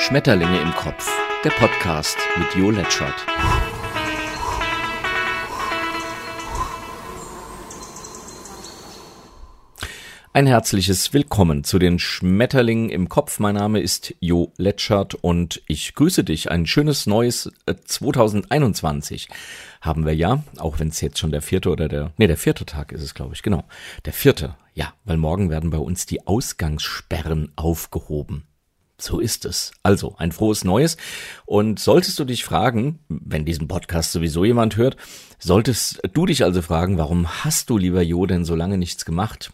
Schmetterlinge im Kopf, der Podcast mit Jo Letschert. Ein herzliches Willkommen zu den Schmetterlingen im Kopf. Mein Name ist Jo Letschert und ich grüße dich. Ein schönes neues 2021 äh, haben wir ja, auch wenn es jetzt schon der vierte oder der, nee, der vierte Tag ist es, glaube ich, genau. Der vierte, ja, weil morgen werden bei uns die Ausgangssperren aufgehoben. So ist es. Also, ein frohes Neues. Und solltest du dich fragen, wenn diesen Podcast sowieso jemand hört, solltest du dich also fragen, warum hast du, lieber Jo, denn so lange nichts gemacht?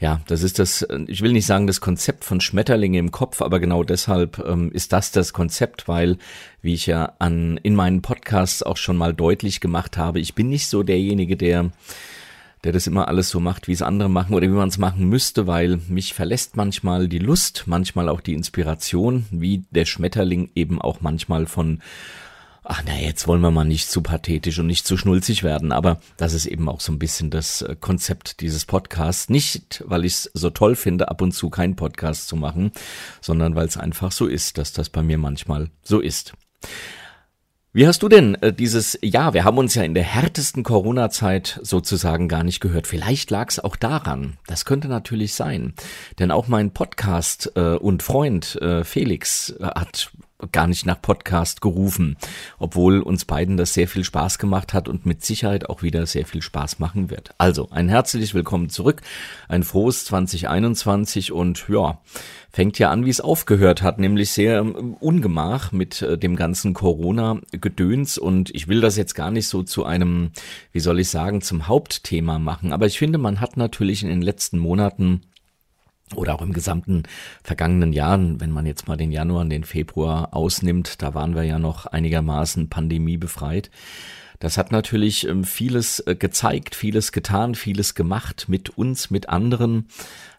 Ja, das ist das, ich will nicht sagen das Konzept von Schmetterlinge im Kopf, aber genau deshalb ähm, ist das das Konzept, weil, wie ich ja an, in meinen Podcasts auch schon mal deutlich gemacht habe, ich bin nicht so derjenige, der der das immer alles so macht, wie es andere machen oder wie man es machen müsste, weil mich verlässt manchmal die Lust, manchmal auch die Inspiration, wie der Schmetterling eben auch manchmal von ach na, jetzt wollen wir mal nicht zu pathetisch und nicht zu schnulzig werden, aber das ist eben auch so ein bisschen das äh, Konzept dieses Podcasts. Nicht, weil ich es so toll finde, ab und zu keinen Podcast zu machen, sondern weil es einfach so ist, dass das bei mir manchmal so ist. Wie hast du denn äh, dieses Jahr, wir haben uns ja in der härtesten Corona-Zeit sozusagen gar nicht gehört. Vielleicht lag es auch daran. Das könnte natürlich sein. Denn auch mein Podcast äh, und Freund äh, Felix äh, hat gar nicht nach Podcast gerufen, obwohl uns beiden das sehr viel Spaß gemacht hat und mit Sicherheit auch wieder sehr viel Spaß machen wird. Also ein herzlich willkommen zurück, ein frohes 2021 und ja, fängt ja an, wie es aufgehört hat, nämlich sehr ähm, ungemach mit äh, dem ganzen Corona-Gedöns. Und ich will das jetzt gar nicht so zu einem, wie soll ich sagen, zum Hauptthema machen, aber ich finde, man hat natürlich in den letzten Monaten oder auch im gesamten vergangenen Jahren, wenn man jetzt mal den Januar und den Februar ausnimmt, da waren wir ja noch einigermaßen pandemiebefreit. Das hat natürlich ähm, vieles äh, gezeigt, vieles getan, vieles gemacht mit uns, mit anderen,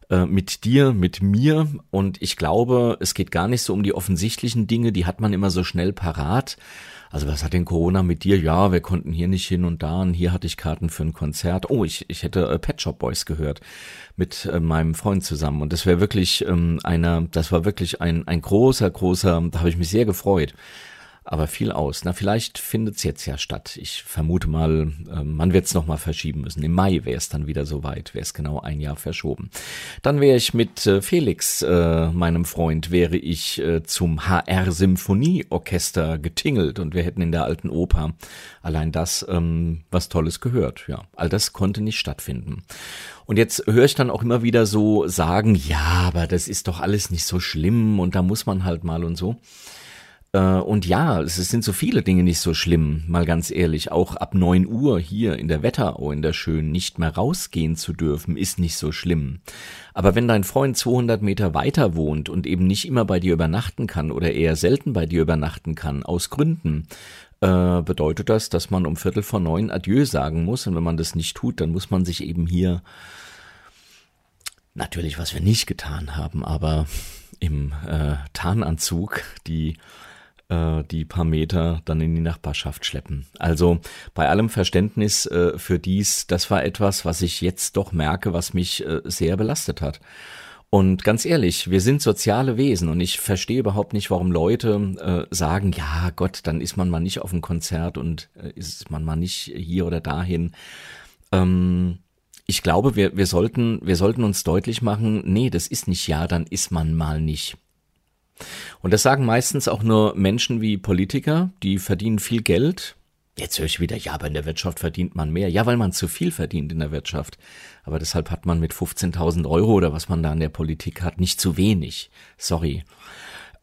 äh, mit dir, mit mir. Und ich glaube, es geht gar nicht so um die offensichtlichen Dinge, die hat man immer so schnell parat. Also was hat denn Corona mit dir? Ja, wir konnten hier nicht hin und da und hier hatte ich Karten für ein Konzert. Oh, ich, ich hätte äh, Pet Shop Boys gehört mit äh, meinem Freund zusammen und das wäre wirklich ähm, einer, das war wirklich ein, ein großer, großer, da habe ich mich sehr gefreut aber viel aus. Na, vielleicht findet es jetzt ja statt. Ich vermute mal, äh, man wird es nochmal verschieben müssen. Im Mai wäre es dann wieder soweit, wäre es genau ein Jahr verschoben. Dann wäre ich mit äh, Felix, äh, meinem Freund, wäre ich äh, zum HR Symphonieorchester getingelt und wir hätten in der alten Oper allein das ähm, was Tolles gehört. Ja, all das konnte nicht stattfinden. Und jetzt höre ich dann auch immer wieder so sagen, ja, aber das ist doch alles nicht so schlimm und da muss man halt mal und so. Äh, und ja, es sind so viele Dinge nicht so schlimm, mal ganz ehrlich. Auch ab neun Uhr hier in der Wetterau in der Schön nicht mehr rausgehen zu dürfen, ist nicht so schlimm. Aber wenn dein Freund 200 Meter weiter wohnt und eben nicht immer bei dir übernachten kann oder eher selten bei dir übernachten kann, aus Gründen, äh, bedeutet das, dass man um Viertel vor neun Adieu sagen muss. Und wenn man das nicht tut, dann muss man sich eben hier natürlich, was wir nicht getan haben, aber im äh, Tarnanzug die äh, die paar Meter dann in die Nachbarschaft schleppen. Also bei allem Verständnis äh, für dies, das war etwas, was ich jetzt doch merke, was mich äh, sehr belastet hat. Und ganz ehrlich, wir sind soziale Wesen und ich verstehe überhaupt nicht, warum Leute äh, sagen, ja Gott, dann ist man mal nicht auf dem Konzert und äh, ist man mal nicht hier oder dahin. Ähm, ich glaube, wir, wir, sollten, wir sollten uns deutlich machen, nee, das ist nicht ja, dann ist man mal nicht. Und das sagen meistens auch nur Menschen wie Politiker, die verdienen viel Geld. Jetzt höre ich wieder, ja, aber in der Wirtschaft verdient man mehr. Ja, weil man zu viel verdient in der Wirtschaft. Aber deshalb hat man mit 15.000 Euro oder was man da in der Politik hat, nicht zu wenig. Sorry.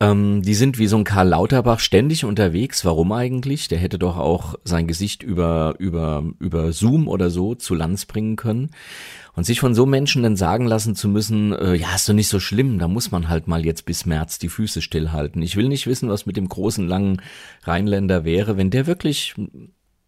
Ähm, die sind wie so ein Karl Lauterbach ständig unterwegs. Warum eigentlich? Der hätte doch auch sein Gesicht über, über, über Zoom oder so zu Lanz bringen können. Und sich von so Menschen dann sagen lassen zu müssen, äh, ja, ist doch nicht so schlimm, da muss man halt mal jetzt bis März die Füße stillhalten. Ich will nicht wissen, was mit dem großen, langen Rheinländer wäre, wenn der wirklich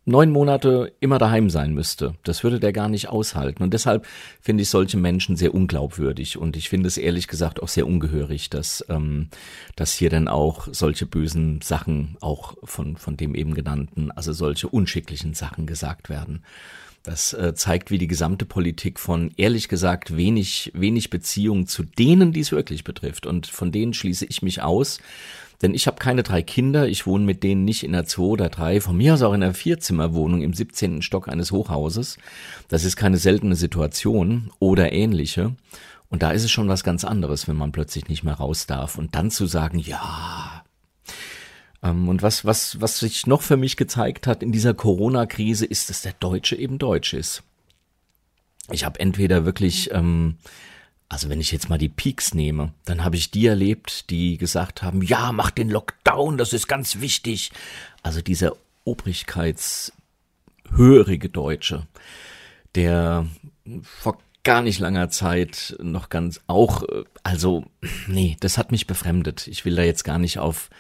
neun Monate immer daheim sein müsste. Das würde der gar nicht aushalten. Und deshalb finde ich solche Menschen sehr unglaubwürdig. Und ich finde es ehrlich gesagt auch sehr ungehörig, dass, ähm, dass hier dann auch solche bösen Sachen auch von, von dem eben genannten, also solche unschicklichen Sachen gesagt werden. Das äh, zeigt, wie die gesamte Politik von ehrlich gesagt wenig, wenig Beziehung zu denen, die es wirklich betrifft. Und von denen schließe ich mich aus Denn ich habe keine drei Kinder, ich wohne mit denen nicht in einer zwei oder drei, von mir aus auch in einer Vierzimmerwohnung im 17. Stock eines Hochhauses. Das ist keine seltene Situation oder ähnliche. Und da ist es schon was ganz anderes, wenn man plötzlich nicht mehr raus darf. Und dann zu sagen, ja. Ähm, und was, was, was sich noch für mich gezeigt hat in dieser Corona-Krise, ist, dass der Deutsche eben Deutsch ist. Ich habe entweder wirklich ähm, also wenn ich jetzt mal die Peaks nehme, dann habe ich die erlebt, die gesagt haben, ja, mach den Lockdown, das ist ganz wichtig. Also dieser obrigkeitshörige Deutsche, der vor gar nicht langer Zeit noch ganz auch, äh, also nee, das hat mich befremdet. Ich will da jetzt gar nicht auf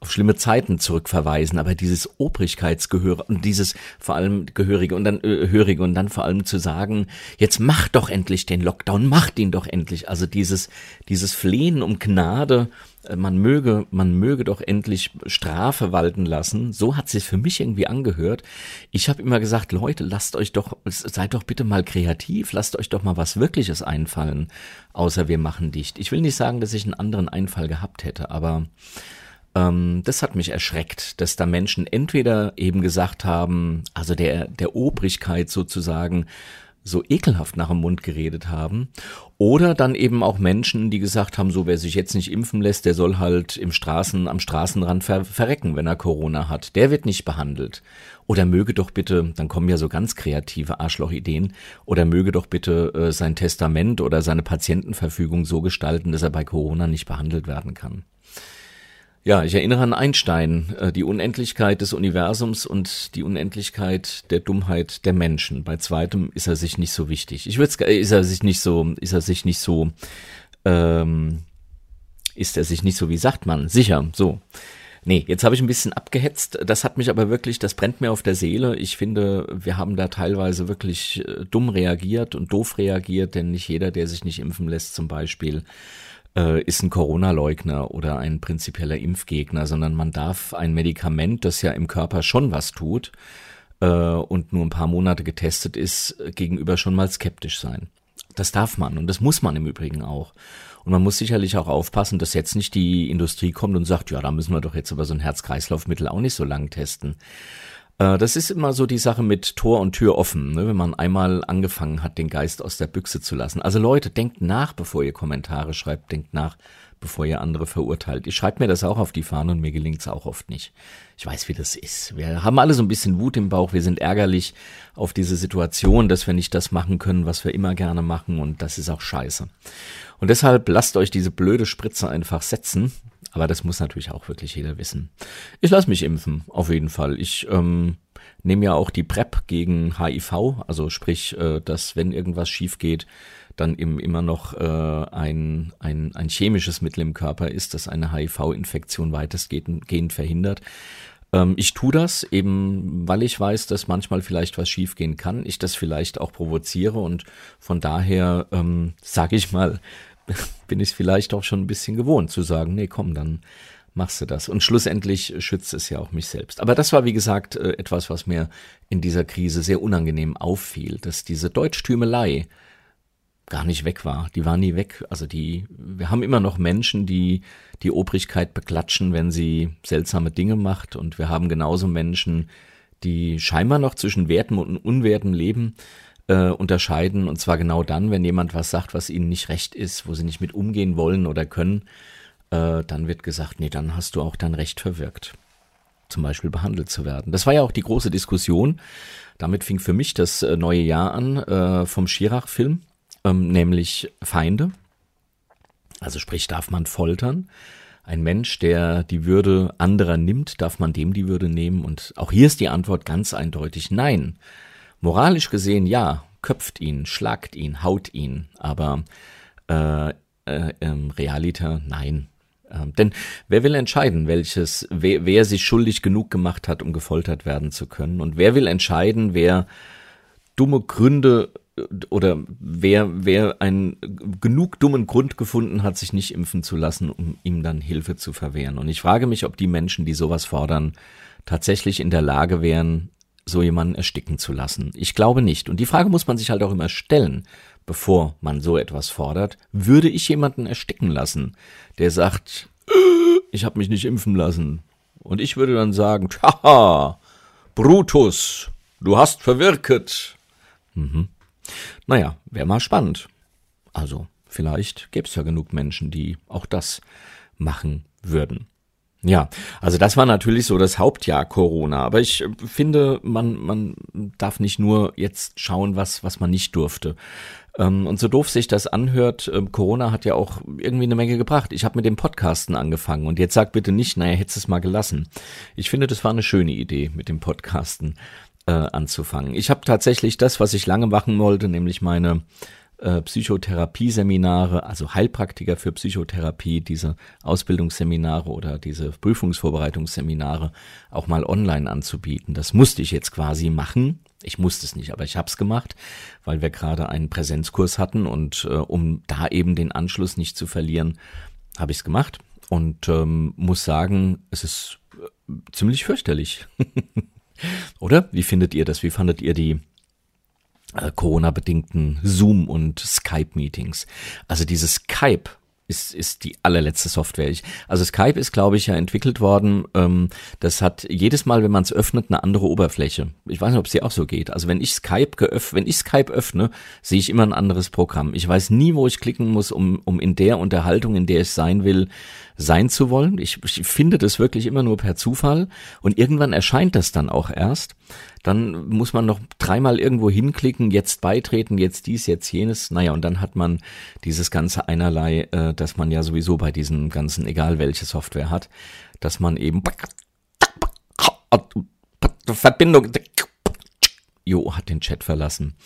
auf schlimme Zeiten zurückverweisen, aber dieses Obrigkeitsgehör und dieses vor allem Gehörige und dann äh, Hörige und dann vor allem zu sagen, jetzt mach doch endlich den Lockdown, macht ihn doch endlich. Also dieses dieses Flehen um Gnade, äh, man möge man möge doch endlich Strafe walten lassen. So hat sich für mich irgendwie angehört. Ich habe immer gesagt, Leute, lasst euch doch seid doch bitte mal kreativ, lasst euch doch mal was wirkliches einfallen, außer wir machen dicht. Ich will nicht sagen, dass ich einen anderen Einfall gehabt hätte, aber ähm, das hat mich erschreckt, dass da Menschen entweder eben gesagt haben, also der, der Obrigkeit sozusagen, so ekelhaft nach dem Mund geredet haben. Oder dann eben auch Menschen, die gesagt haben, so wer sich jetzt nicht impfen lässt, der soll halt im Straßen, am Straßenrand ver verrecken, wenn er Corona hat. Der wird nicht behandelt. Oder möge doch bitte, dann kommen ja so ganz kreative Arschlochideen, oder möge doch bitte äh, sein Testament oder seine Patientenverfügung so gestalten, dass er bei Corona nicht behandelt werden kann. Ja, ich erinnere an Einstein, äh, die Unendlichkeit des Universums und die Unendlichkeit der Dummheit der Menschen. Bei zweitem ist er sich nicht so wichtig. Ich würde ist er sich nicht so, ist er sich nicht so, ähm, ist er sich nicht so, wie sagt man, sicher, so. Nee, jetzt habe ich ein bisschen abgehetzt. Das hat mich aber wirklich, das brennt mir auf der Seele. Ich finde, wir haben da teilweise wirklich äh, dumm reagiert und doof reagiert, denn nicht jeder, der sich nicht impfen lässt, zum Beispiel, äh, ist ein Corona-Leugner oder ein prinzipieller Impfgegner, sondern man darf ein Medikament, das ja im Körper schon was tut äh, und nur ein paar Monate getestet ist, gegenüber schon mal skeptisch sein. Das darf man und das muss man im Übrigen auch. Und man muss sicherlich auch aufpassen, dass jetzt nicht die Industrie kommt und sagt, ja, da müssen wir doch jetzt über so ein Herz-Kreislauf-Mittel auch nicht so lang testen. Äh, das ist immer so die Sache mit Tor und Tür offen, ne? wenn man einmal angefangen hat, den Geist aus der Büchse zu lassen. Also Leute, denkt nach, bevor ihr Kommentare schreibt, denkt nach, bevor ihr andere verurteilt. Ich schreibe mir das auch auf die Fahne und mir gelingt's auch oft nicht. Ich weiß, wie das ist. Wir haben alle so ein bisschen Wut im Bauch, wir sind ärgerlich auf diese Situation, dass wir nicht das machen können, was wir immer gerne machen und das ist auch scheiße. Und deshalb lasst euch diese blöde Spritze einfach setzen aber das muss natürlich auch wirklich jeder wissen. Ich lasse mich impfen, auf jeden Fall. Ich ähm, nehme ja auch die PrEP gegen HIV, also sprich, äh, dass wenn irgendwas schief geht, dann eben immer noch äh, ein, ein, ein chemisches Mittel im Körper ist, das eine HIV-Infektion weitestgehend verhindert. Ähm, ich tue das eben, weil ich weiß, dass manchmal vielleicht was schiefgehen kann, ich das vielleicht auch provoziere und von daher ähm, sage ich mal, bin ich vielleicht auch schon ein bisschen gewohnt zu sagen, nee, komm, dann machst du das. Und schlussendlich schützt es ja auch mich selbst. Aber das war, wie gesagt, äh, etwas, was mir in dieser Krise sehr unangenehm auffiel, dass diese Deutschtümelei gar nicht weg war. Die war nie weg. Also die, wir haben immer noch Menschen, die die Obrigkeit beklatschen, wenn sie seltsame Dinge macht. Und wir haben genauso Menschen, die scheinbar noch zwischen Werten und Unwerten leben äh, unterscheiden. Und zwar genau dann, wenn jemand was sagt, was ihnen nicht recht ist, wo sie nicht mit umgehen wollen oder können, äh, dann wird gesagt, nee, dann hast du auch dein Recht verwirkt. Zum Beispiel behandelt zu werden. Das war ja auch die große Diskussion. Damit fing für mich das äh, neue Jahr an äh, vom Schirach-Film, ähm, nämlich Feinde. Also sprich, darf man foltern? Ein Mensch, der die Würde anderer nimmt, darf man dem die Würde nehmen? Und auch hier ist die Antwort ganz eindeutig nein. Moralisch gesehen ja, köpft ihn, schlagt ihn, haut ihn, aber äh, äh, ähm, Realiter nein. Ähm, denn wer will entscheiden, welches, wer, wer sich schuldig genug gemacht hat, um gefoltert werden zu können? Und wer will entscheiden, wer dumme Gründe äh, oder wer, wer einen genug dummen Grund gefunden hat, sich nicht impfen zu lassen, um ihm dann Hilfe zu verwehren. Und ich frage mich, ob die Menschen, die sowas fordern, tatsächlich in der Lage wären, so jemanden ersticken zu lassen? Ich glaube nicht. Und die Frage muss man sich halt auch immer stellen, bevor man so etwas fordert. Würde ich jemanden ersticken lassen, der sagt, ich habe mich nicht impfen lassen. Und ich würde dann sagen, haha, Brutus, du hast verwirket. Mhm. Naja, wäre mal spannend. Also, vielleicht gäbe es ja genug Menschen, die auch das machen würden. Ja, also das war natürlich so das Hauptjahr Corona. Aber ich äh, finde, man, man darf nicht nur jetzt schauen, was, was man nicht durfte. Ähm, und so doof sich das anhört, ähm, Corona hat ja auch irgendwie eine Menge gebracht. Ich habe mit dem Podcasten angefangen und jetzt sag bitte nicht, naja, hättest es mal gelassen. Ich finde, das war eine schöne Idee mit dem Podcasten äh, anzufangen. Ich habe tatsächlich das, was ich lange machen wollte, nämlich meine äh, Psychotherapieseminare, also Heilpraktiker für Psychotherapie, diese Ausbildungsseminare oder diese Prüfungsvorbereitungsseminare auch mal online anzubieten. Das musste ich jetzt quasi machen. Ich musste es nicht, aber ich habe es gemacht, weil wir gerade einen Präsenzkurs hatten und äh, um da eben den Anschluss nicht zu verlieren, habe ich es gemacht und ähm, muss sagen, es ist äh, ziemlich fürchterlich. Oder? Wie findet ihr das? Wie fandet ihr die äh, Corona-bedingten Zoom- und Skype-Meetings. Also dieses Skype ist, ist die allerletzte Software. Ich, also Skype ist, glaube ich, ja entwickelt worden. Ähm, das hat jedes Mal, wenn man es öffnet, eine andere Oberfläche. Ich weiß nicht, ob es dir auch so geht. Also wenn ich Skype geöff wenn ich Skype öffne, sehe ich immer ein anderes Programm. Ich weiß nie, wo ich klicken muss, um, um in der Unterhaltung, in der ich sein will, sein zu wollen. Ich, ich finde das wirklich immer nur per Zufall und irgendwann erscheint das dann auch erst. Dann muss man noch dreimal irgendwo hinklicken, jetzt beitreten, jetzt dies, jetzt jenes. Naja, und dann hat man dieses ganze einerlei, äh, dass man ja sowieso bei diesen ganzen, egal welche Software hat, dass man eben Verbindung Jo hat den Chat verlassen.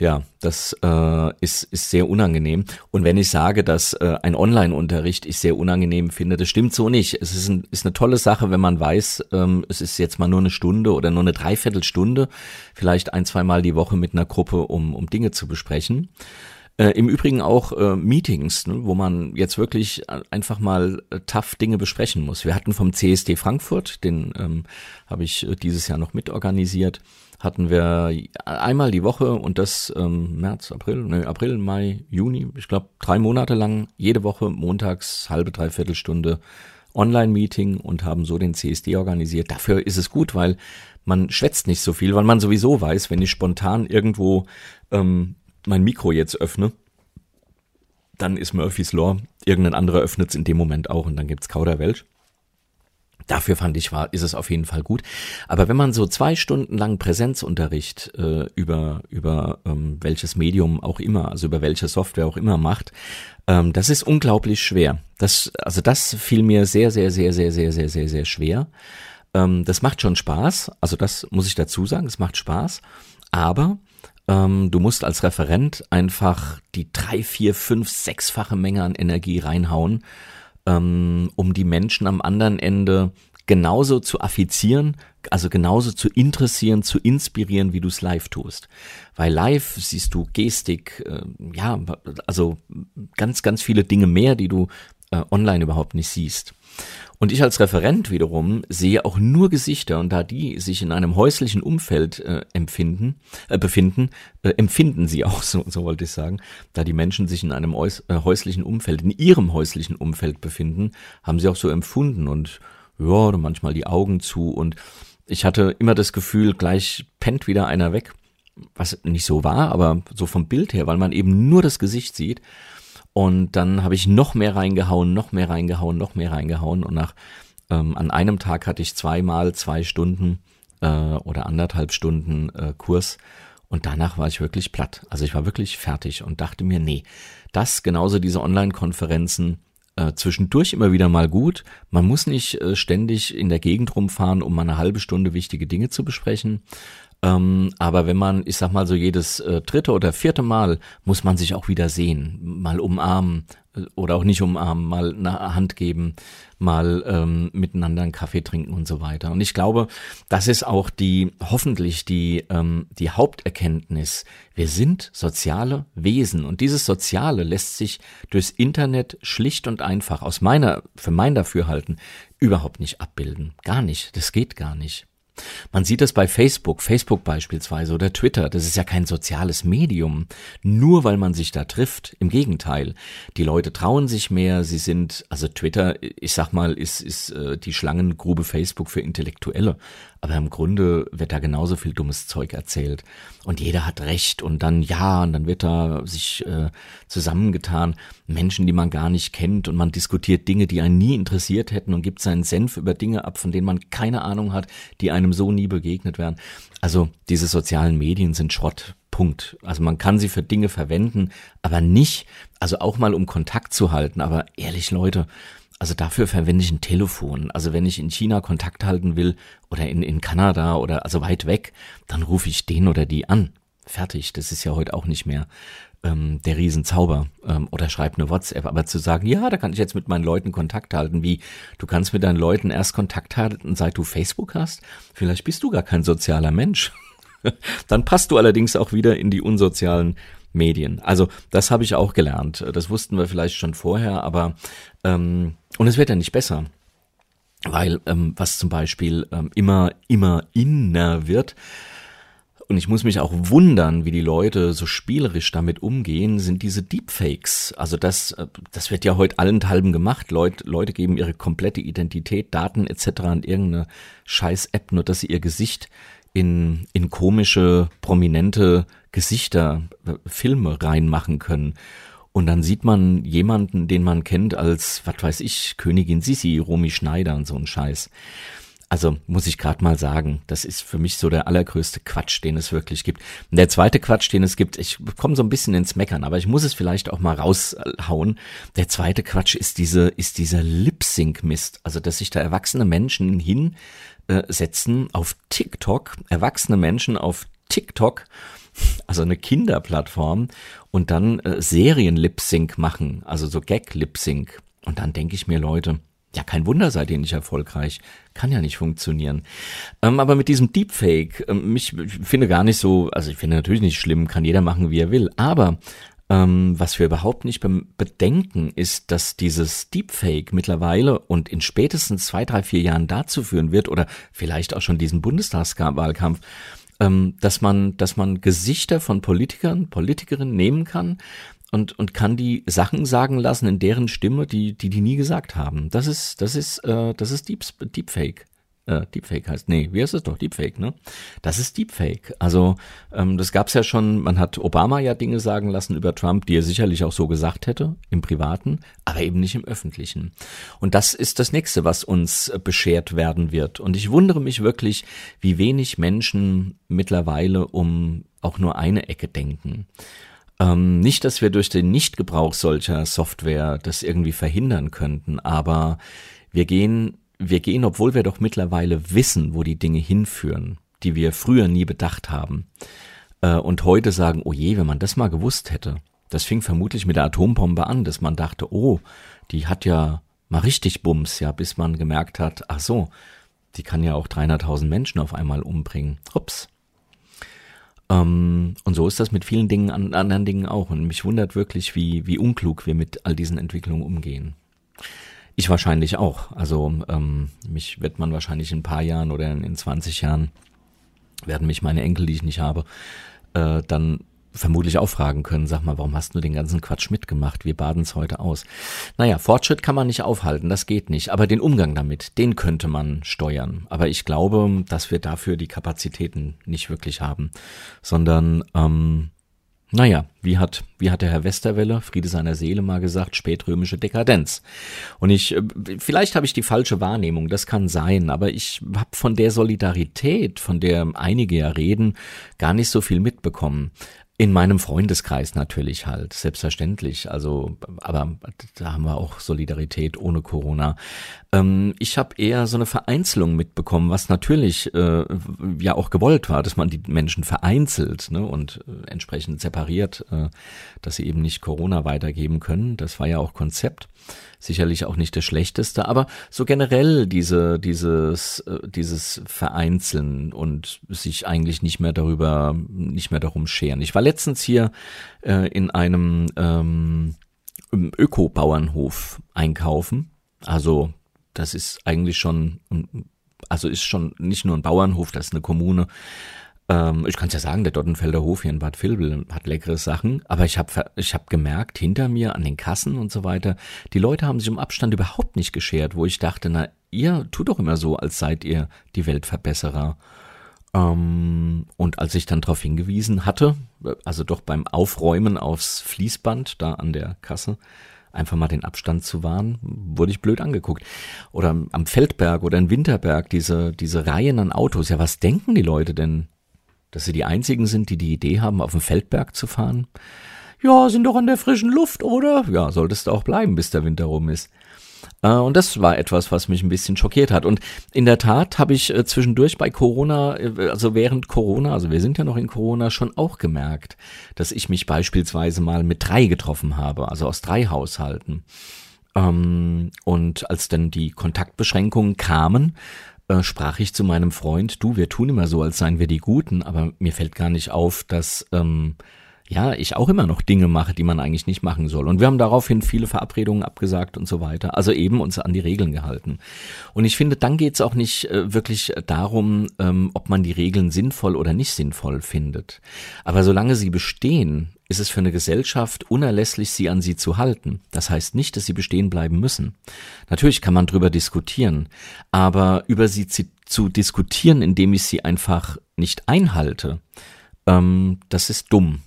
Ja, das äh, ist, ist sehr unangenehm. Und wenn ich sage, dass äh, ein Online-Unterricht ich sehr unangenehm finde, das stimmt so nicht. Es ist, ein, ist eine tolle Sache, wenn man weiß, ähm, es ist jetzt mal nur eine Stunde oder nur eine Dreiviertelstunde, vielleicht ein, zwei Mal die Woche mit einer Gruppe, um, um Dinge zu besprechen. Äh, Im Übrigen auch äh, Meetings, ne, wo man jetzt wirklich einfach mal äh, tough Dinge besprechen muss. Wir hatten vom CSD Frankfurt, den ähm, habe ich äh, dieses Jahr noch mitorganisiert, hatten wir einmal die Woche und das ähm, März, April, ne, April, Mai, Juni, ich glaube drei Monate lang, jede Woche montags halbe, dreiviertel Stunde Online-Meeting und haben so den CSD organisiert. Dafür ist es gut, weil man schwätzt nicht so viel, weil man sowieso weiß, wenn ich spontan irgendwo ähm, mein Mikro jetzt öffne, dann ist Murphy's Law, irgendein anderer öffnet es in dem Moment auch und dann gibt's Kauderwelsch. Dafür fand ich, war, ist es auf jeden Fall gut. Aber wenn man so zwei Stunden lang Präsenzunterricht äh, über, über ähm, welches Medium auch immer, also über welche Software auch immer macht, ähm, das ist unglaublich schwer. Das, also das fiel mir sehr, sehr, sehr, sehr, sehr, sehr, sehr, sehr schwer. Ähm, das macht schon Spaß. Also das muss ich dazu sagen, es macht Spaß. Aber ähm, du musst als Referent einfach die drei, vier, fünf, sechsfache Menge an Energie reinhauen ähm, um die Menschen am anderen Ende genauso zu affizieren, also genauso zu interessieren, zu inspirieren, wie du es live tust. Weil live siehst du Gestik, äh, ja, also ganz, ganz viele Dinge mehr, die du äh, online überhaupt nicht siehst. Und ich als Referent wiederum sehe auch nur Gesichter und da die sich in einem häuslichen Umfeld äh, empfinden, äh, befinden, äh, empfinden sie auch, so, so wollte ich sagen, da die Menschen sich in einem äh, häuslichen Umfeld, in ihrem häuslichen Umfeld befinden, haben sie auch so empfunden und ja, manchmal die Augen zu. Und ich hatte immer das Gefühl, gleich pennt wieder einer weg, was nicht so war, aber so vom Bild her, weil man eben nur das Gesicht sieht und dann habe ich noch mehr reingehauen, noch mehr reingehauen, noch mehr reingehauen. Und nach ähm, an einem Tag hatte ich zweimal zwei Stunden äh, oder anderthalb Stunden äh, Kurs. Und danach war ich wirklich platt. Also ich war wirklich fertig und dachte mir, nee, das genauso diese Online-Konferenzen äh, zwischendurch immer wieder mal gut. Man muss nicht äh, ständig in der Gegend rumfahren, um mal eine halbe Stunde wichtige Dinge zu besprechen. Ähm, aber wenn man, ich sag mal so jedes äh, dritte oder vierte Mal muss man sich auch wieder sehen, mal umarmen oder auch nicht umarmen, mal eine Hand geben, mal ähm, miteinander einen Kaffee trinken und so weiter. Und ich glaube, das ist auch die hoffentlich die ähm, die Haupterkenntnis. Wir sind soziale Wesen und dieses Soziale lässt sich durchs Internet schlicht und einfach aus meiner für mein Dafürhalten überhaupt nicht abbilden, gar nicht. Das geht gar nicht. Man sieht das bei Facebook, Facebook beispielsweise oder Twitter. Das ist ja kein soziales Medium, nur weil man sich da trifft. Im Gegenteil, die Leute trauen sich mehr. Sie sind, also Twitter, ich sag mal, ist ist äh, die Schlangengrube Facebook für Intellektuelle. Aber im Grunde wird da genauso viel dummes Zeug erzählt. Und jeder hat Recht und dann ja, und dann wird da sich äh, zusammengetan. Menschen, die man gar nicht kennt und man diskutiert Dinge, die einen nie interessiert hätten und gibt seinen Senf über Dinge ab, von denen man keine Ahnung hat, die einem so nie begegnet werden. Also diese sozialen Medien sind Schrott. Punkt. Also man kann sie für Dinge verwenden, aber nicht, also auch mal um Kontakt zu halten. Aber ehrlich Leute, also dafür verwende ich ein Telefon. Also wenn ich in China Kontakt halten will oder in, in Kanada oder also weit weg, dann rufe ich den oder die an. Fertig. Das ist ja heute auch nicht mehr ähm, der Riesenzauber. Ähm, oder schreib eine WhatsApp. Aber zu sagen, ja, da kann ich jetzt mit meinen Leuten Kontakt halten, wie du kannst mit deinen Leuten erst Kontakt halten, seit du Facebook hast. Vielleicht bist du gar kein sozialer Mensch. dann passt du allerdings auch wieder in die unsozialen Medien. Also das habe ich auch gelernt. Das wussten wir vielleicht schon vorher, aber ähm, und es wird ja nicht besser. Weil ähm, was zum Beispiel ähm, immer, immer inner wird, und ich muss mich auch wundern, wie die Leute so spielerisch damit umgehen, sind diese Deepfakes. Also das, äh, das wird ja heute allenthalben gemacht. Leute, Leute geben ihre komplette Identität, Daten etc. an irgendeine scheiß App, nur dass sie ihr Gesicht in, in komische, prominente Gesichter, äh, Filme reinmachen können. Und dann sieht man jemanden, den man kennt als, was weiß ich, Königin Sissi, Romy Schneider und so ein Scheiß. Also muss ich gerade mal sagen, das ist für mich so der allergrößte Quatsch, den es wirklich gibt. Und der zweite Quatsch, den es gibt, ich komme so ein bisschen ins Meckern, aber ich muss es vielleicht auch mal raushauen. Der zweite Quatsch ist diese, ist dieser Lip-Sync-Mist. Also, dass sich da erwachsene Menschen hinsetzen auf TikTok, erwachsene Menschen auf TikTok also eine Kinderplattform und dann äh, Serien-Lip-Sync machen, also so Gag-Lip-Sync. Und dann denke ich mir, Leute, ja, kein Wunder, seid ihr nicht erfolgreich. Kann ja nicht funktionieren. Ähm, aber mit diesem Deepfake, ähm, mich ich finde gar nicht so, also ich finde natürlich nicht schlimm, kann jeder machen, wie er will. Aber ähm, was wir überhaupt nicht bedenken, ist, dass dieses Deepfake mittlerweile und in spätestens zwei, drei, vier Jahren dazu führen wird, oder vielleicht auch schon diesen Bundestagswahlkampf, ähm, dass man, dass man Gesichter von Politikern, Politikerinnen nehmen kann und, und kann die Sachen sagen lassen in deren Stimme, die, die die nie gesagt haben. Das ist, das ist, äh, das ist Deep, Deepfake äh, Deepfake heißt. Nee, wie heißt es doch? Deepfake, ne? Das ist Deepfake. Also ähm, das gab's ja schon, man hat Obama ja Dinge sagen lassen über Trump, die er sicherlich auch so gesagt hätte, im Privaten, aber eben nicht im Öffentlichen. Und das ist das Nächste, was uns äh, beschert werden wird. Und ich wundere mich wirklich, wie wenig Menschen mittlerweile um auch nur eine Ecke denken. Ähm, nicht, dass wir durch den Nichtgebrauch solcher Software das irgendwie verhindern könnten, aber wir gehen wir gehen, obwohl wir doch mittlerweile wissen, wo die Dinge hinführen, die wir früher nie bedacht haben, äh, und heute sagen, oh je, wenn man das mal gewusst hätte. Das fing vermutlich mit der Atombombe an, dass man dachte, oh, die hat ja mal richtig Bums, ja, bis man gemerkt hat, ach so, die kann ja auch 300.000 Menschen auf einmal umbringen. Ups. Ähm, und so ist das mit vielen Dingen, an, anderen Dingen auch. Und mich wundert wirklich, wie, wie unklug wir mit all diesen Entwicklungen umgehen. Ich wahrscheinlich auch. Also ähm, mich wird man wahrscheinlich in ein paar Jahren oder in 20 Jahren werden mich meine Enkel, die ich nicht habe, äh, dann vermutlich auch fragen können, sag mal, warum hast du den ganzen Quatsch mitgemacht? Wir baden es heute aus. Naja, Fortschritt kann man nicht aufhalten, das geht nicht. Aber den Umgang damit, den könnte man steuern. Aber ich glaube, dass wir dafür die Kapazitäten nicht wirklich haben, sondern ähm, naja, wie hat, wie hat der Herr Westerwelle, Friede seiner Seele, mal gesagt, spätrömische Dekadenz. Und ich, äh, vielleicht habe ich die falsche Wahrnehmung, das kann sein, aber ich habe von der Solidarität, von der einige ja reden, gar nicht so viel mitbekommen. In meinem Freundeskreis natürlich halt, selbstverständlich. Also, aber da haben wir auch Solidarität ohne Corona. Ähm, ich habe eher so eine Vereinzelung mitbekommen, was natürlich äh, ja auch gewollt war, dass man die Menschen vereinzelt ne, und äh, entsprechend separiert, äh, dass sie eben nicht Corona weitergeben können. Das war ja auch Konzept sicherlich auch nicht das Schlechteste, aber so generell diese, dieses, äh, dieses Vereinzeln und sich eigentlich nicht mehr darüber, nicht mehr darum scheren. Ich war letztens hier äh, in einem ähm, Öko-Bauernhof einkaufen. Also das ist eigentlich schon also ist schon nicht nur ein Bauernhof, das ist eine Kommune. Ähm, ich kann es ja sagen, der Dottenfelder Hof hier in Bad Vilbel hat leckere Sachen, aber ich habe ich hab gemerkt, hinter mir an den Kassen und so weiter, die Leute haben sich um Abstand überhaupt nicht geschert, wo ich dachte, na, ihr tut doch immer so, als seid ihr die Weltverbesserer. Ähm, und als ich dann darauf hingewiesen hatte, also doch beim Aufräumen aufs Fließband da an der Kasse, einfach mal den Abstand zu wahren, wurde ich blöd angeguckt. Oder am Feldberg oder in Winterberg, diese, diese Reihen an Autos. Ja, was denken die Leute denn? Dass sie die einzigen sind, die die Idee haben, auf den Feldberg zu fahren? Ja, sind doch an der frischen Luft, oder? Ja, solltest du auch bleiben, bis der Winter rum ist. Äh, und das war etwas, was mich ein bisschen schockiert hat. Und in der Tat habe ich äh, zwischendurch bei Corona, äh, also während Corona, also wir sind ja noch in Corona, schon auch gemerkt, dass ich mich beispielsweise mal mit drei getroffen habe, also aus drei Haushalten. Ähm, und als dann die Kontaktbeschränkungen kamen, sprach ich zu meinem Freund, du, wir tun immer so, als seien wir die Guten, aber mir fällt gar nicht auf, dass ähm, ja, ich auch immer noch Dinge mache, die man eigentlich nicht machen soll. Und wir haben daraufhin viele Verabredungen abgesagt und so weiter. Also eben uns an die Regeln gehalten. Und ich finde, dann geht es auch nicht äh, wirklich darum, ähm, ob man die Regeln sinnvoll oder nicht sinnvoll findet. Aber solange sie bestehen, ist es für eine Gesellschaft unerlässlich, sie an sie zu halten. Das heißt nicht, dass sie bestehen bleiben müssen. Natürlich kann man drüber diskutieren, aber über sie zu, diskutieren, indem ich sie einfach nicht einhalte, ähm, das ist dumm.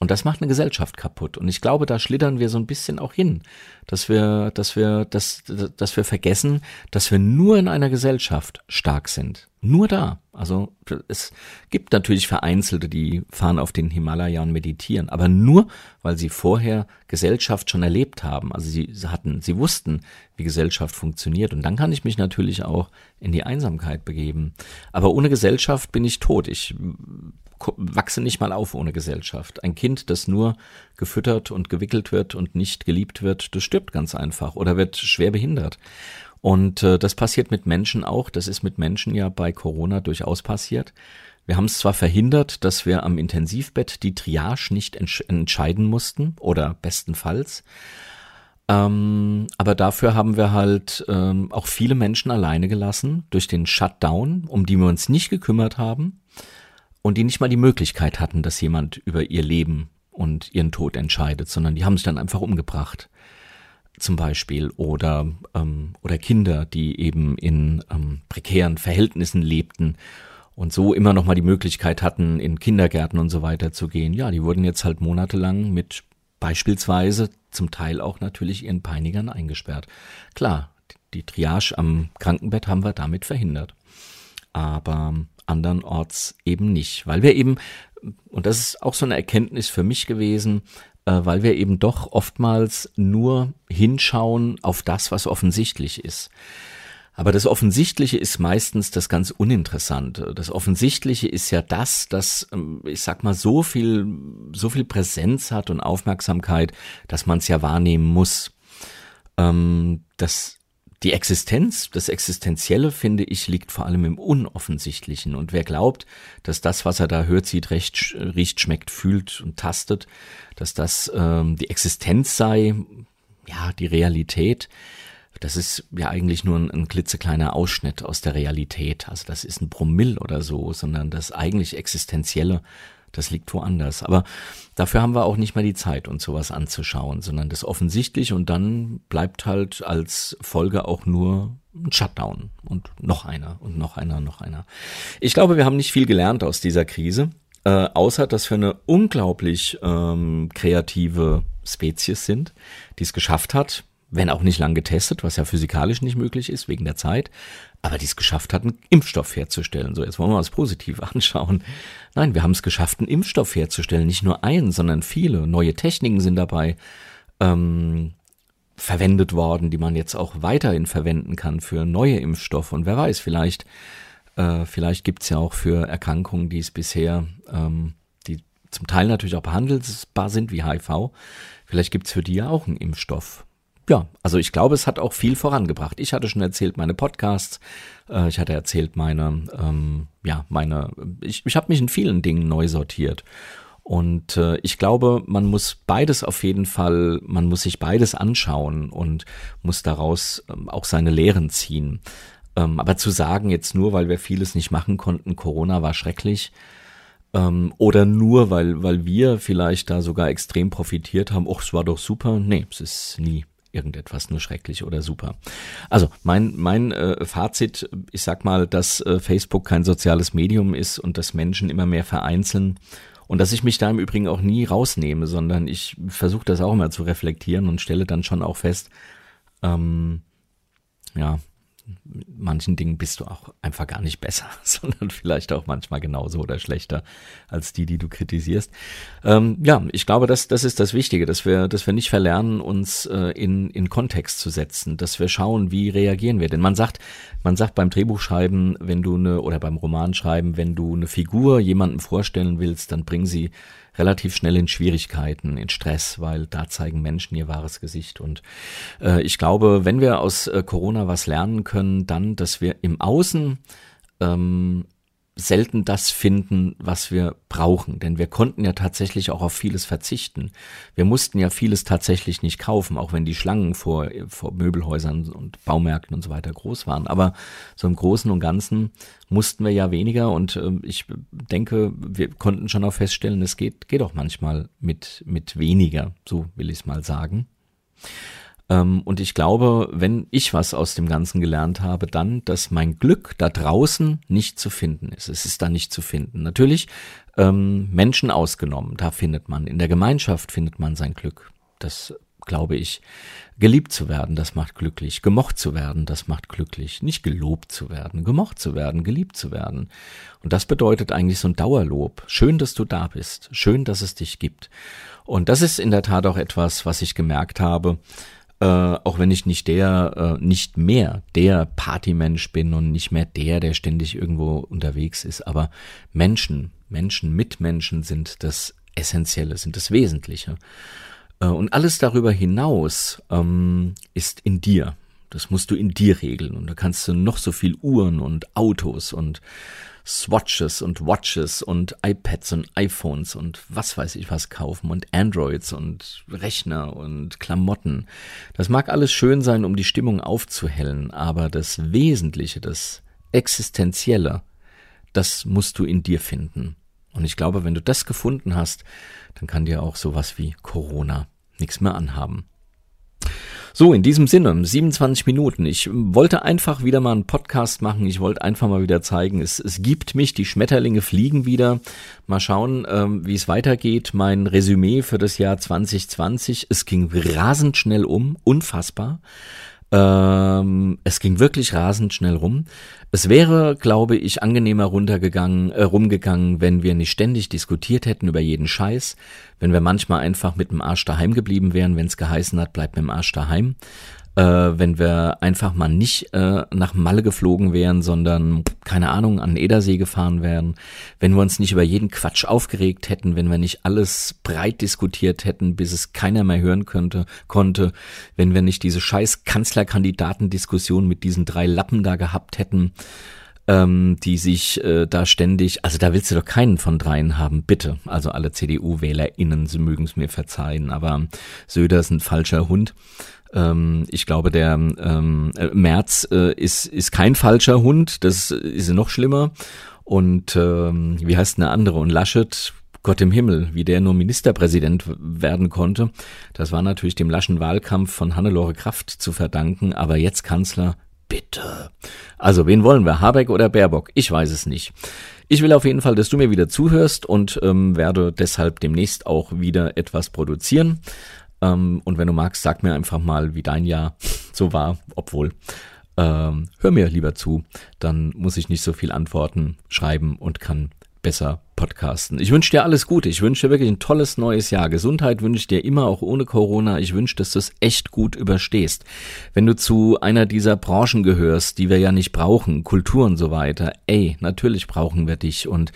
Und das macht eine Gesellschaft kaputt. Und ich glaube, da schlittern wir so ein bisschen auch hin, dass wir, dass wir, dass, dass wir vergessen, dass wir nur in einer Gesellschaft stark sind. Nur da. Also es gibt natürlich Vereinzelte, die fahren auf den Himalaya und meditieren, aber nur, weil sie vorher Gesellschaft schon erlebt haben. Also sie hatten, sie wussten, wie Gesellschaft funktioniert. Und dann kann ich mich natürlich auch in die Einsamkeit begeben. Aber ohne Gesellschaft bin ich tot. Ich wachse nicht mal auf ohne Gesellschaft. Ein Kind, das nur gefüttert und gewickelt wird und nicht geliebt wird, das stirbt ganz einfach oder wird schwer behindert. Und äh, das passiert mit Menschen auch. Das ist mit Menschen ja bei Corona durchaus passiert. Wir haben es zwar verhindert, dass wir am Intensivbett die Triage nicht entsch entscheiden mussten oder bestenfalls, ähm, aber dafür haben wir halt ähm, auch viele Menschen alleine gelassen durch den Shutdown, um die wir uns nicht gekümmert haben und die nicht mal die Möglichkeit hatten, dass jemand über ihr Leben und ihren Tod entscheidet, sondern die haben sich dann einfach umgebracht zum Beispiel oder ähm, oder Kinder, die eben in ähm, prekären Verhältnissen lebten und so immer noch mal die Möglichkeit hatten, in Kindergärten und so weiter zu gehen. Ja, die wurden jetzt halt monatelang mit beispielsweise zum Teil auch natürlich ihren Peinigern eingesperrt. Klar, die Triage am Krankenbett haben wir damit verhindert. Aber andernorts eben nicht, weil wir eben, und das ist auch so eine Erkenntnis für mich gewesen, äh, weil wir eben doch oftmals nur hinschauen auf das, was offensichtlich ist. Aber das Offensichtliche ist meistens das ganz Uninteressante. Das Offensichtliche ist ja das, dass, ähm, ich sag mal, so viel, so viel Präsenz hat und Aufmerksamkeit, dass man es ja wahrnehmen muss. Ähm, das die Existenz, das Existenzielle, finde ich, liegt vor allem im Unoffensichtlichen. Und wer glaubt, dass das, was er da hört, sieht, recht, riecht, schmeckt, fühlt und tastet, dass das ähm, die Existenz sei, ja, die Realität, das ist ja eigentlich nur ein, ein klitzekleiner Ausschnitt aus der Realität. Also das ist ein Promille oder so, sondern das eigentlich Existenzielle das liegt woanders. Aber dafür haben wir auch nicht mehr die Zeit, uns sowas anzuschauen, sondern das offensichtlich und dann bleibt halt als Folge auch nur ein Shutdown und noch einer und noch einer, noch einer. Ich glaube, wir haben nicht viel gelernt aus dieser Krise, äh, außer dass wir eine unglaublich ähm, kreative Spezies sind, die es geschafft hat, wenn auch nicht lang getestet, was ja physikalisch nicht möglich ist wegen der Zeit, aber die es geschafft hat, einen Impfstoff herzustellen. So, jetzt wollen wir uns positiv anschauen. Nein, wir haben es geschafft, einen Impfstoff herzustellen. Nicht nur einen, sondern viele. Neue Techniken sind dabei ähm, verwendet worden, die man jetzt auch weiterhin verwenden kann für neue Impfstoffe. Und wer weiß, vielleicht, äh, vielleicht gibt's ja auch für Erkrankungen, die es bisher, ähm, die zum Teil natürlich auch behandelbar sind, wie HIV, vielleicht gibt's für die ja auch einen Impfstoff ja, also ich glaube, es hat auch viel vorangebracht. Ich hatte schon erzählt, meine Podcasts, äh, ich hatte erzählt, meine, ähm, ja, meine, ich, ich habe mich in vielen Dingen neu sortiert. Und äh, ich glaube, man muss beides auf jeden Fall, man muss sich beides anschauen und muss daraus ähm, auch seine Lehren ziehen. Ähm, aber zu sagen jetzt nur, weil wir vieles nicht machen konnten, Corona war schrecklich, ähm, oder nur, weil, weil wir vielleicht da sogar extrem profitiert haben, ach, es war doch super. Nee, es ist nie irgendetwas nur schrecklich oder super. Also mein mein äh, Fazit, ich sag mal, dass äh, Facebook kein soziales Medium ist und dass Menschen immer mehr vereinzeln und dass ich mich da im Übrigen auch nie rausnehme, sondern ich versuche das auch immer zu reflektieren und stelle dann schon auch fest, ähm, ja, manchen Dingen bist du auch einfach gar nicht besser, sondern vielleicht auch manchmal genauso oder schlechter als die, die du kritisierst. Ähm, ja, ich glaube, das, das ist das Wichtige, dass wir, dass wir nicht verlernen, uns äh, in, in Kontext zu setzen, dass wir schauen, wie reagieren wir. Denn man sagt, man sagt beim Drehbuchschreiben, wenn du eine, oder beim Romanschreiben, wenn du eine Figur jemandem vorstellen willst, dann bring sie relativ schnell in Schwierigkeiten, in Stress, weil da zeigen Menschen ihr wahres Gesicht. Und äh, ich glaube, wenn wir aus äh, Corona was lernen können, dann, dass wir im Außen ähm, selten das finden, was wir brauchen. Denn wir konnten ja tatsächlich auch auf vieles verzichten. Wir mussten ja vieles tatsächlich nicht kaufen, auch wenn die Schlangen vor, vor Möbelhäusern und Baumärkten und so weiter groß waren. Aber so im Großen und Ganzen mussten wir ja weniger und äh, ich denke, wir konnten schon auch feststellen, es geht, geht auch manchmal mit, mit weniger, so will ich es mal sagen. Ähm, und ich glaube, wenn ich was aus dem Ganzen gelernt habe, dann, dass mein Glück da draußen nicht zu finden ist. Es ist da nicht zu finden. Natürlich ähm, Menschen ausgenommen, da findet man. In der Gemeinschaft findet man sein Glück. Das glaube ich. Geliebt zu werden, das macht glücklich. Gemocht zu werden, das macht glücklich. Nicht gelobt zu werden, gemocht zu werden, geliebt zu werden. Und das bedeutet eigentlich so ein Dauerlob. Schön, dass du da bist. Schön, dass es dich gibt. Und das ist in der Tat auch etwas, was ich gemerkt habe, äh, auch wenn ich nicht der, äh, nicht mehr der Partymensch bin und nicht mehr der, der ständig irgendwo unterwegs ist, aber Menschen, Menschen, Mitmenschen sind das Essentielle, sind das Wesentliche. Äh, und alles darüber hinaus ähm, ist in dir. Das musst du in dir regeln. Und da kannst du noch so viel Uhren und Autos und Swatches und Watches und iPads und iPhones und was weiß ich was kaufen und Androids und Rechner und Klamotten. Das mag alles schön sein, um die Stimmung aufzuhellen, aber das Wesentliche, das Existenzielle, das musst du in dir finden. Und ich glaube, wenn du das gefunden hast, dann kann dir auch sowas wie Corona nichts mehr anhaben. So, in diesem Sinne, 27 Minuten. Ich wollte einfach wieder mal einen Podcast machen. Ich wollte einfach mal wieder zeigen, es, es gibt mich, die Schmetterlinge fliegen wieder. Mal schauen, ähm, wie es weitergeht. Mein Resümee für das Jahr 2020. Es ging rasend schnell um, unfassbar. Ähm, es ging wirklich rasend schnell rum. Es wäre, glaube ich, angenehmer runtergegangen, äh, rumgegangen, wenn wir nicht ständig diskutiert hätten über jeden Scheiß, wenn wir manchmal einfach mit dem Arsch daheim geblieben wären, wenn es geheißen hat, bleibt mit dem Arsch daheim äh, wenn wir einfach mal nicht äh, nach Malle geflogen wären, sondern, keine Ahnung, an Edersee gefahren wären, wenn wir uns nicht über jeden Quatsch aufgeregt hätten, wenn wir nicht alles breit diskutiert hätten, bis es keiner mehr hören könnte, konnte, wenn wir nicht diese scheiß Kanzlerkandidatendiskussion mit diesen drei Lappen da gehabt hätten, ähm, die sich äh, da ständig, also da willst du doch keinen von dreien haben, bitte. Also alle CDU-WählerInnen, sie mögen es mir verzeihen, aber Söder ist ein falscher Hund. Ähm, ich glaube, der ähm, äh, Merz äh, ist, ist kein falscher Hund, das ist noch schlimmer. Und ähm, wie heißt eine andere? Und Laschet, Gott im Himmel, wie der nur Ministerpräsident werden konnte, das war natürlich dem laschen Wahlkampf von Hannelore Kraft zu verdanken, aber jetzt Kanzler, bitte. Also, wen wollen wir, Habeck oder Baerbock? Ich weiß es nicht. Ich will auf jeden Fall, dass du mir wieder zuhörst und ähm, werde deshalb demnächst auch wieder etwas produzieren. Ähm, und wenn du magst, sag mir einfach mal, wie dein Jahr so war, obwohl. Ähm, hör mir lieber zu, dann muss ich nicht so viel antworten, schreiben und kann besser podcasten. Ich wünsche dir alles Gute. Ich wünsche dir wirklich ein tolles neues Jahr. Gesundheit wünsche ich dir immer, auch ohne Corona. Ich wünsche, dass du es echt gut überstehst. Wenn du zu einer dieser Branchen gehörst, die wir ja nicht brauchen, Kultur und so weiter, ey, natürlich brauchen wir dich und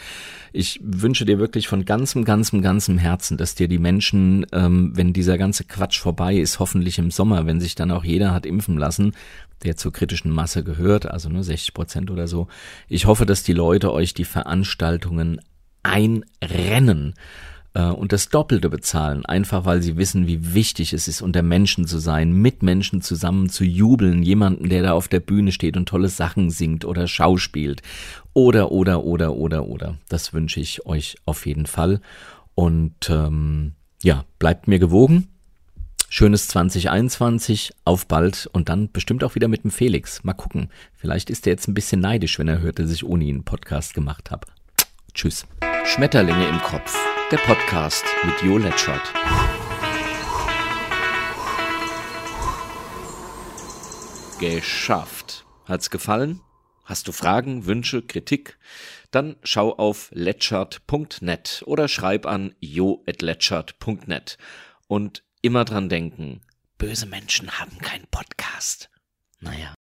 ich wünsche dir wirklich von ganzem, ganzem, ganzem Herzen, dass dir die Menschen, ähm, wenn dieser ganze Quatsch vorbei ist, hoffentlich im Sommer, wenn sich dann auch jeder hat impfen lassen, der zur kritischen Masse gehört, also nur 60 Prozent oder so. Ich hoffe, dass die Leute euch die Veranstaltungen einrennen äh, und das Doppelte bezahlen, einfach weil sie wissen, wie wichtig es ist, unter Menschen zu sein, mit Menschen zusammen zu jubeln, jemanden, der da auf der Bühne steht und tolle Sachen singt oder schauspielt oder oder oder oder oder. Das wünsche ich euch auf jeden Fall und ähm, ja, bleibt mir gewogen. Schönes 2021, auf bald und dann bestimmt auch wieder mit dem Felix. Mal gucken. Vielleicht ist er jetzt ein bisschen neidisch, wenn er hört, dass ich ohne ihn einen Podcast gemacht habe. Tschüss. Schmetterlinge im Kopf. Der Podcast mit Jo Letschert. Geschafft. Hat's gefallen? Hast du Fragen, Wünsche, Kritik? Dann schau auf letschert.net oder schreib an jo.letschert.net. Und immer dran denken, böse Menschen haben keinen Podcast. Naja.